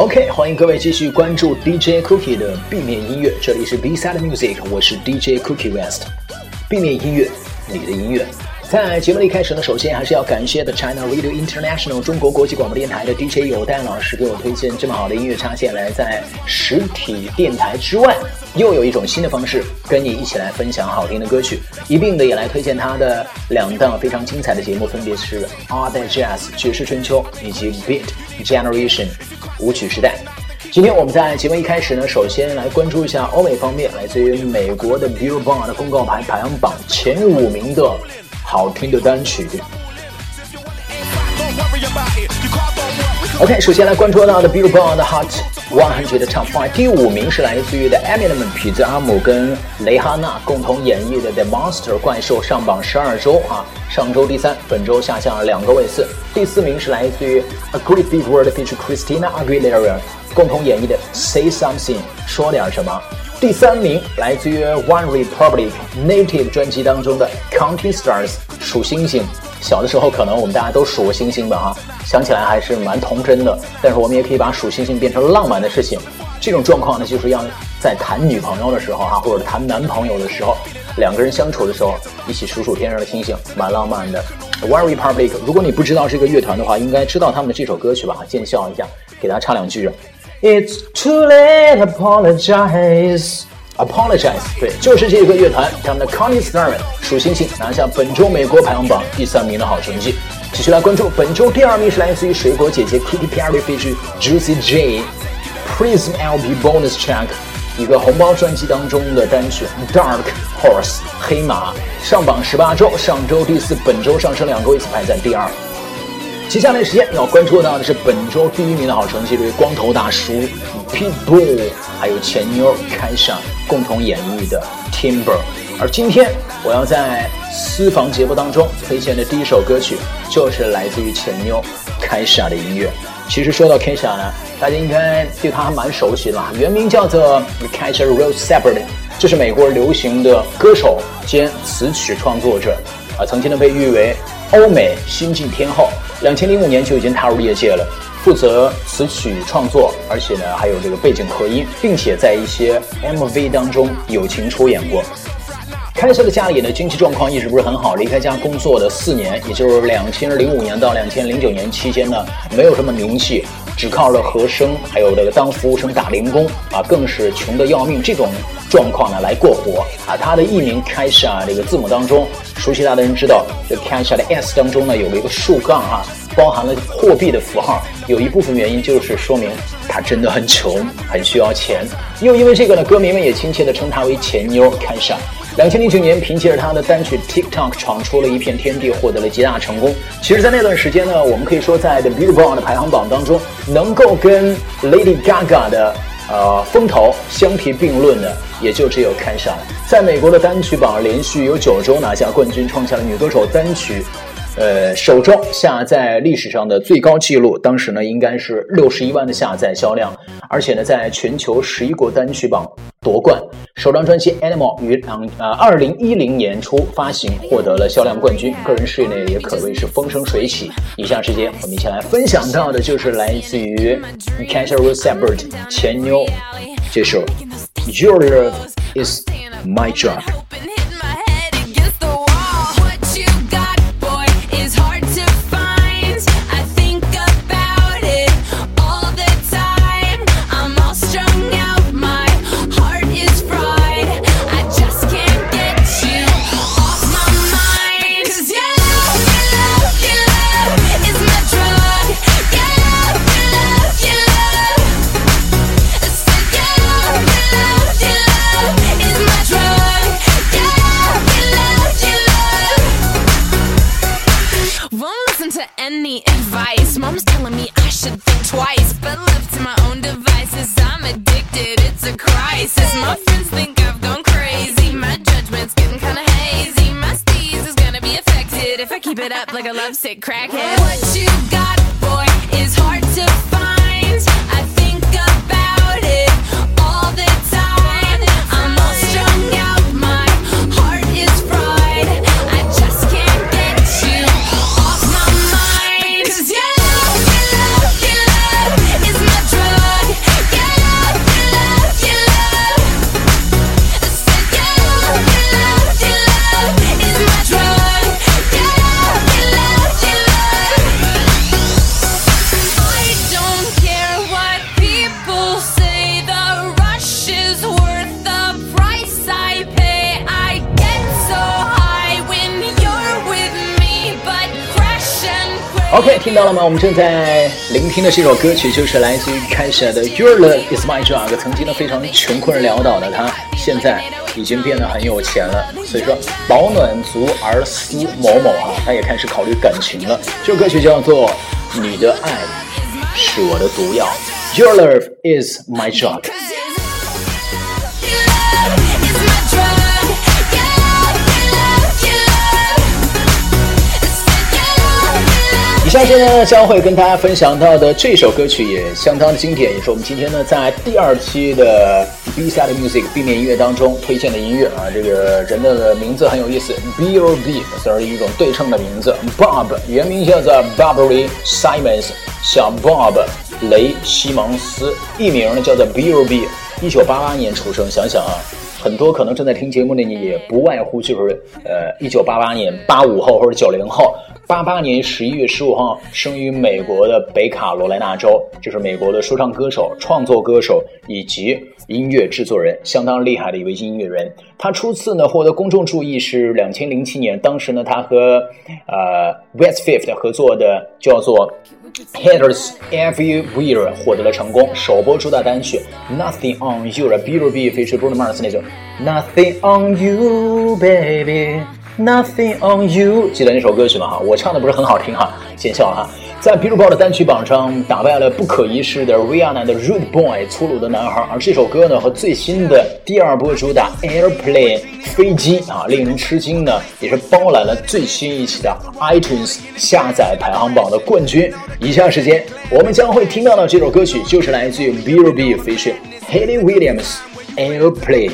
OK，欢迎各位继续关注 DJ Cookie 的 B 面音乐，这里是 B Side Music，我是 DJ Cookie West。B 面音乐，你的音乐。在节目的一开始呢，首先还是要感谢的 China Radio International 中国国际广播电台的 DJ 有戴老师给我推荐这么好的音乐插件来，在实体电台之外，又有一种新的方式跟你一起来分享好听的歌曲，一并的也来推荐他的两档非常精彩的节目，分别是 Art Jazz 爵士春秋以及 Beat Generation 舞曲时代。今天我们在节目一开始呢，首先来关注一下欧美方面，来自于美国的 Billboard 的公告牌排行榜前五名的。好听的单曲。OK，首先来关注到的 Billboard Hot 100的 Top Five，第五名是来自于的 Eminem 痞子阿姆跟蕾哈娜共同演绎的 The Monster 怪兽上榜十二周啊，上周第三，本周下降了两个位次。第四名是来自于 A Great Big World feat. Christina Aguilera 共同演绎的 Say Something 说点什么。第三名来自于 One Republic Native 专辑当中的 Counting Stars 数星星。小的时候可能我们大家都数过星星吧哈，想起来还是蛮童真的。但是我们也可以把数星星变成浪漫的事情。这种状况呢，就是要在谈女朋友的时候哈，或者谈男朋友的时候，两个人相处的时候一起数数天上的星星，蛮浪漫的。One Republic，如果你不知道这个乐团的话，应该知道他们的这首歌曲吧？见笑一下，给大家唱两句。It's too late, apologize, apologize。对，就是这个乐团，他们的 Counting Stars 数星星拿下本周美国排行榜第三名的好成绩。继续来关注本周第二名是来自于水果姐姐 Katy Perry feat. Juicy J Prism LP Bonus Track 一个红包专辑当中的单曲 Dark Horse 黑马上榜十八周，上周第四，本周上升两个位次排在第二。接下来时间要关注到的是本周第一名的好成绩，这位光头大叔 Pitbull，还有前妞凯莎共同演绎的 Timber。而今天我要在私房节目当中推荐的第一首歌曲，就是来自于前妞凯莎的音乐。其实说到凯莎呢，大家应该对她还蛮熟悉的，原名叫做 Kesha Rose Shepard，这是美国流行的歌手兼词曲创作者，啊，曾经呢被誉为欧美新晋天后。两千零五年就已经踏入业界了，负责词曲创作，而且呢还有这个背景和音，并且在一些 MV 当中友情出演过。开设的家里呢经济状况一直不是很好，离开家工作的四年，也就是两千零五年到两千零九年期间呢，没有什么名气，只靠着和声，还有这个当服务生打零工啊，更是穷得要命。这种状况呢来过活啊。他的艺名开始啊，这个字母当中。熟悉他的人知道，这 Cash 的 S 当中呢有了一个竖杠哈，包含了货币的符号。有一部分原因就是说明他真的很穷，很需要钱。又因为这个呢，歌迷们也亲切地称他为钱妞 Cash。两千零九年，凭借着他的单曲 TikTok 闯出了一片天地，获得了极大成功。其实，在那段时间呢，我们可以说在 The Billboard 的排行榜当中，能够跟 Lady Gaga 的。呃，风头相提并论的也就只有看上，在美国的单曲榜连续有九周拿下冠军，创下了女歌手单曲，呃，首周下载历史上的最高纪录。当时呢，应该是六十一万的下载销量，而且呢，在全球十一国单曲榜。夺冠，首张专辑《Animal》于两呃二零一零年初发行，获得了销量冠军，个人事业呢也可谓是风生水起。以下时间，我们一起来分享到的就是来自于 c a t h e r i n Separate 前妞这首《Your Love Is My Job》。Your love 那么？我们正在聆听的这首歌曲就是来自于开始的《Your Love Is My Drug》。曾经的非常穷困潦倒的他，现在已经变得很有钱了。所以说，饱暖足而思某某啊，他也开始考虑感情了。这首歌曲叫做《你的爱是我的毒药》，Your Love Is My Drug。下现在呢将会跟大家分享到的这首歌曲也相当经典，也是我们今天呢在第二期的 B side music 地面音乐当中推荐的音乐啊。这个人的名字很有意思，B O B 算是一种对称的名字，Bob 原名叫做 Bobby Simons，小 Bob 雷西蒙斯，艺名呢叫做 B O B，一九八八年出生。想想啊，很多可能正在听节目的你也不外乎就是呃一九八八年八五后或者九零后。八八年十一月十五号生于美国的北卡罗来纳州，这是美国的说唱歌手、创作歌手以及音乐制作人，相当厉害的一位音乐人。他初次呢获得公众注意是两千零七年，当时呢他和呃 West Fifth 合作的叫做 Haters Everywhere 获得了成功，首播主打单曲 Nothing on You 的 B R B feature Bruno Mars 那种 Nothing on You Baby。Nothing on you，记得那首歌曲吗？哈，我唱的不是很好听哈，见笑了哈。在 Billboard 单曲榜上打败了不可一世的 Rihanna 的 Rude Boy 粗鲁的男孩，而这首歌呢和最新的第二波主打 Airplane 飞机啊，令人吃惊呢，也是包揽了最新一期的 iTunes 下载排行榜的冠军。以下时间我们将会听到的这首歌曲就是来自于 Billboard feat. Haley Williams Airplane。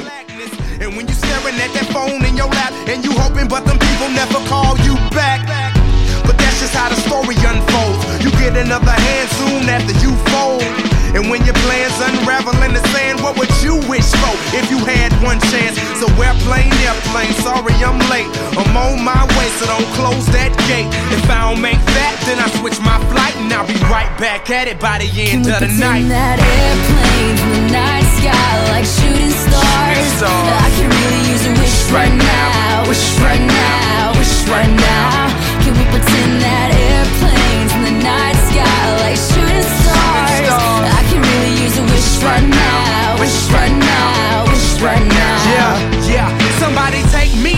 at that phone in your lap and you hoping, but them people never call you back. That's just how the story unfolds. You get another hand soon after you fold. And when your plans unravel in the sand, what would you wish for if you had one chance? So airplane, airplane, sorry I'm late. I'm on my way, so don't close that gate. If I don't make that, then I switch my flight and I'll be right back at it by the end of the night. that airplane in the night sky like shooting stars. Shooting stars. I can really use a wish right, right now, wish right now, wish right now. Can we pretend that airplanes in the night sky like shooting stars? I can really use a wish right now, wish right now, wish right now. Yeah, yeah. Somebody take me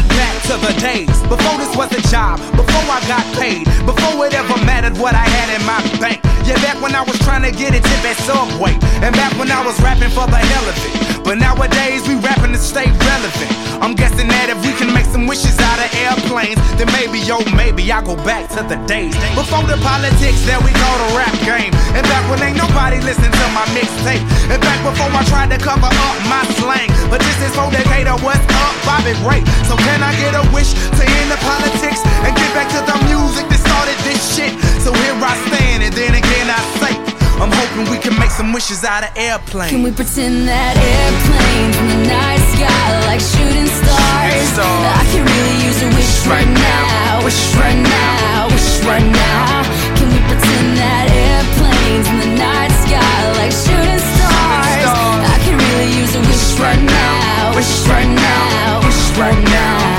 to the days before this was a job, before I got paid, before it ever mattered what I had in my bank. Yeah, back when I was trying to get a tip at Subway, and back when I was rapping for the hell of it. But nowadays we rapping to stay relevant. I'm guessing that if we can make some wishes out of airplanes, then maybe, yo, maybe I'll go back to the days before the politics that we call the rap game. And back when ain't nobody listen to my mixtape. And back before I tried to cover up my slang. But this is for Decatur, what's up, Bobby Ray? So can I get a wish to end the politics and get back to the music that started this shit? So here I stand, and then again I say, I'm hoping we can make some wishes out of airplanes. Can we pretend that airplanes in the night sky like shooting stars? I can really use a wish right now, wish right now, wish right now. Can we pretend that airplanes in the night sky like shooting stars? I can really use a wish right now, wish right now, wish right now.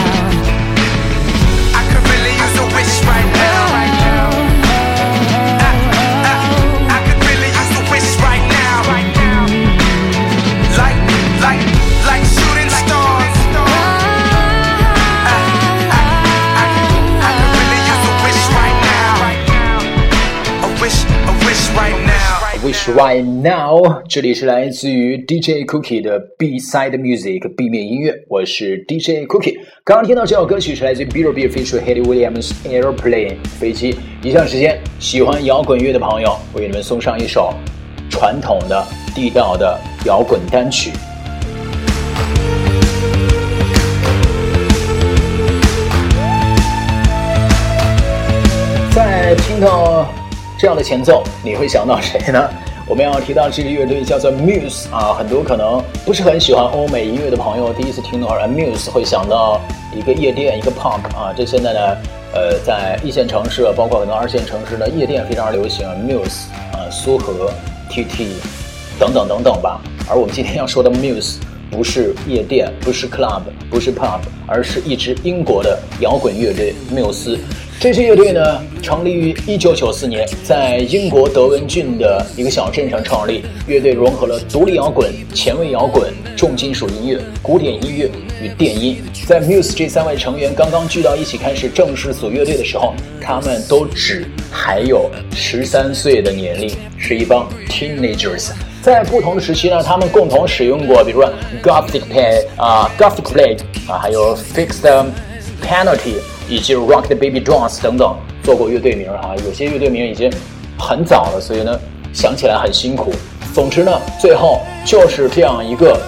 By now，这里是来自于 DJ Cookie 的 B Side Music 壁面音乐，我是 DJ Cookie。刚刚听到这首歌曲是来自于 B R B feature Haley Williams Airplane 飞机。以上时间，喜欢摇滚乐的朋友，为你们送上一首传统的、地道的摇滚单曲。在听到这样的前奏，你会想到谁呢？我们要提到这个乐队叫做 Muse 啊，很多可能不是很喜欢欧美音乐的朋友，第一次听的话，Muse 会想到一个夜店，一个 punk 啊。这现在呢，呃，在一线城市，包括很多二线城市的夜店非常流行，Muse 啊，苏荷、TT 等等等等吧。而我们今天要说的 Muse 不是夜店，不是 club，不是 pub，而是一支英国的摇滚乐队缪斯。这支乐队呢，成立于1994年，在英国德文郡的一个小镇上创立。乐队融合了独立摇滚、前卫摇滚、重金属音乐、古典音乐与电音。在 Muse 这三位成员刚刚聚到一起开始正式组乐队的时候，他们都只还有十三岁的年龄，是一帮 teenagers。在不同的时期呢，他们共同使用过，比如说 Gothic Play 啊，Gothic Play 啊，还有 Fixed Penalty。以及 Rock the Baby Drums 等等做过乐队名啊，有些乐队名已经很早了，所以呢想起来很辛苦。总之呢，最后就是这样一个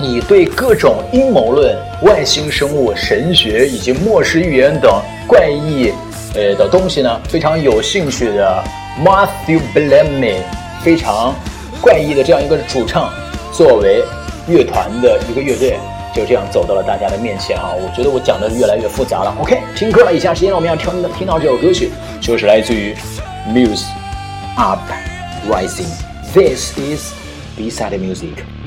以对各种阴谋论、外星生物、神学以及末世预言等怪异呃的东西呢非常有兴趣的 Matthew Bellamy，非常怪异的这样一个主唱，作为乐团的一个乐队。就这样走到了大家的面前啊，我觉得我讲的越来越复杂了。OK，听歌了，以下时间我们要听的听到这首歌曲，就是来自于 Muse Uprising。This is B-side music。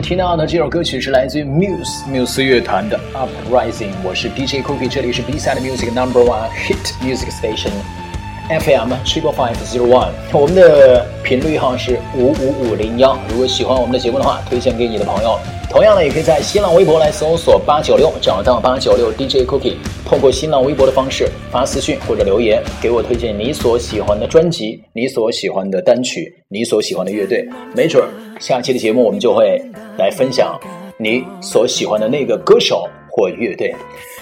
听到的这首歌曲是来自于 Muse Muse 乐团的 Uprising。我是 DJ Cookie，这里是 B-side Music Number One Hit Music Station FM Triple Five Zero One。我们的频率号是五五五零幺。如果喜欢我们的节目的话，推荐给你的朋友。同样呢，也可以在新浪微博来搜索八九六，找到八九六 DJ Cookie。通过新浪微博的方式发私信或者留言，给我推荐你所喜欢的专辑、你所喜欢的单曲、你所喜欢的乐队，没准儿。下期的节目，我们就会来分享你所喜欢的那个歌手或乐队。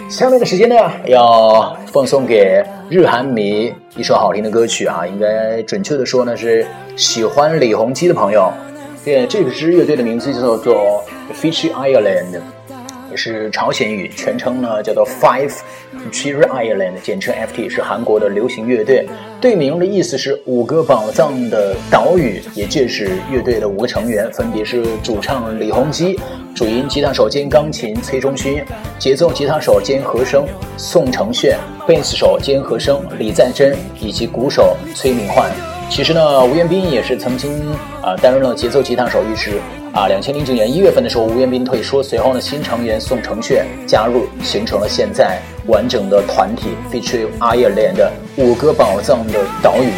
下面的时间呢，要奉送给日韩迷一首好听的歌曲啊，应该准确的说呢，是喜欢李弘基的朋友。对，这支乐队的名字叫做 Fish Island。是朝鲜语，全称呢叫做 Five c h i r Island，简称 FT，是韩国的流行乐队。队名的意思是五个宝藏的岛屿，也就是乐队的五个成员，分别是主唱李弘基、主音吉他手兼钢琴崔中勋、节奏吉他手兼和声宋承炫、贝斯手兼和声李在真，以及鼓手崔明焕。其实呢，吴彦斌也是曾经啊担任了节奏吉他手一职啊。两千零九年一月份的时候，吴彦斌退出，随后呢，新成员宋承炫加入，形成了现在完整的团体，featuring Ireland 的五个宝藏的岛屿。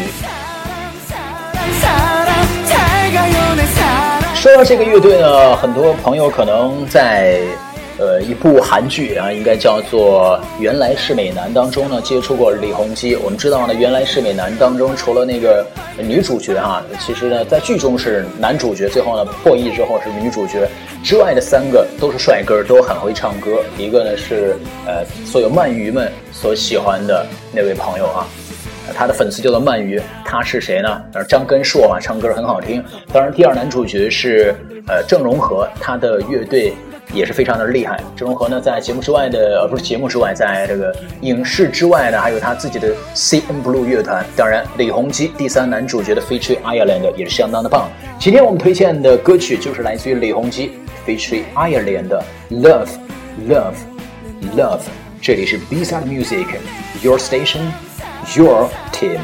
说到这个乐队呢，很多朋友可能在。呃，一部韩剧啊，应该叫做《原来是美男》当中呢，接触过李弘基。我们知道呢，《原来是美男》当中除了那个女主角哈，其实呢，在剧中是男主角，最后呢破译之后是女主角之外的三个都是帅哥，都很会唱歌。一个呢是呃，所有鳗鱼们所喜欢的那位朋友啊，他的粉丝叫做鳗鱼，他是谁呢？张根硕啊，唱歌很好听。当然，第二男主角是呃郑容和，他的乐队。也是非常的厉害。郑容和呢在节目之外的呃不是节目之外在这个影视之外呢还有他自己的 cnblue 乐团。当然李洪基第三男主角的 future ireland 也是相当的棒。今天我们推荐的歌曲就是来自于李洪基 future ireland 的 love love love 这里是 Bside music your station your team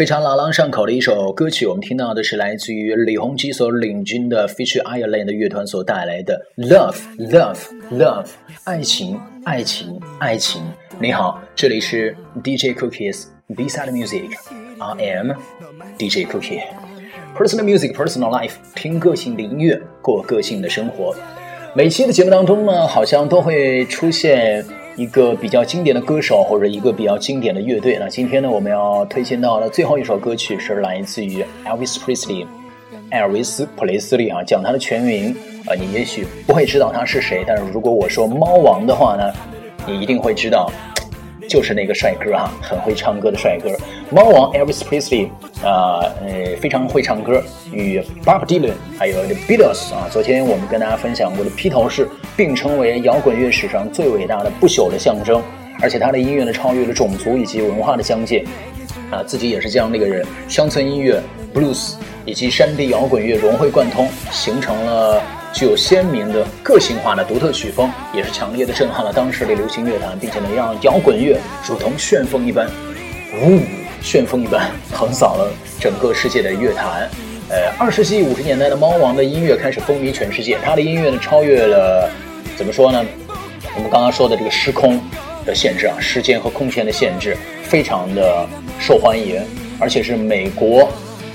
非常朗朗上口的一首歌曲，我们听到的是来自于李弘基所领军的 Feature Ireland 的乐团所带来的 Love Love Love 爱情爱情爱情。你好，这里是 DJ Cookies B Side Music，I am DJ Cookie。Personal Music Personal Life，听个性的音乐，过个性的生活。每期的节目当中呢，好像都会出现。一个比较经典的歌手或者一个比较经典的乐队，那今天呢，我们要推荐到的最后一首歌曲是来自于 Elvis Presley，艾尔维斯·普雷斯利啊。讲他的全名，呃，你也许不会知道他是谁，但是如果我说猫王的话呢，你一定会知道。就是那个帅哥哈，很会唱歌的帅哥，猫王 Elvis Presley 啊，呃，非常会唱歌，与 Bob Dylan 还有 The Beatles 啊，昨天我们跟大家分享过的披头士并称为摇滚乐史上最伟大的不朽的象征，而且他的音乐呢超越了种族以及文化的疆界，啊，自己也是这样一个人，乡村音乐 Blues 以及山地摇滚乐融会贯通，形成了。具有鲜明的个性化的独特曲风，也是强烈的震撼了当时的流行乐坛，并且能让摇滚乐如同旋风一般，呜，旋风一般横扫了整个世界的乐坛。呃，二十世纪五十年代的猫王的音乐开始风靡全世界，他的音乐呢超越了，怎么说呢？我们刚刚说的这个时空的限制啊，时间和空间的限制，非常的受欢迎，而且是美国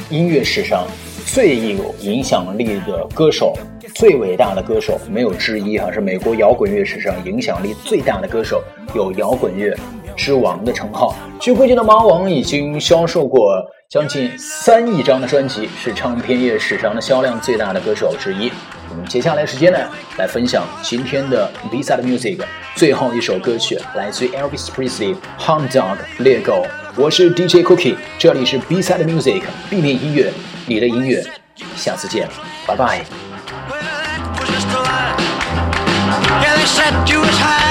音乐史上最有影响力的歌手。最伟大的歌手没有之一哈，是美国摇滚乐史上影响力最大的歌手，有摇滚乐之王的称号。据估计的猫王已经销售过将近三亿张的专辑，是唱片业史上的销量最大的歌手之一。我们接下来时间呢，来分享今天的 B side music，最后一首歌曲来自于 Elvis Presley Hound Dog 猎狗。我是 DJ Cookie，这里是 B side music B 面音乐，你的音乐，下次见，拜拜。set you as high.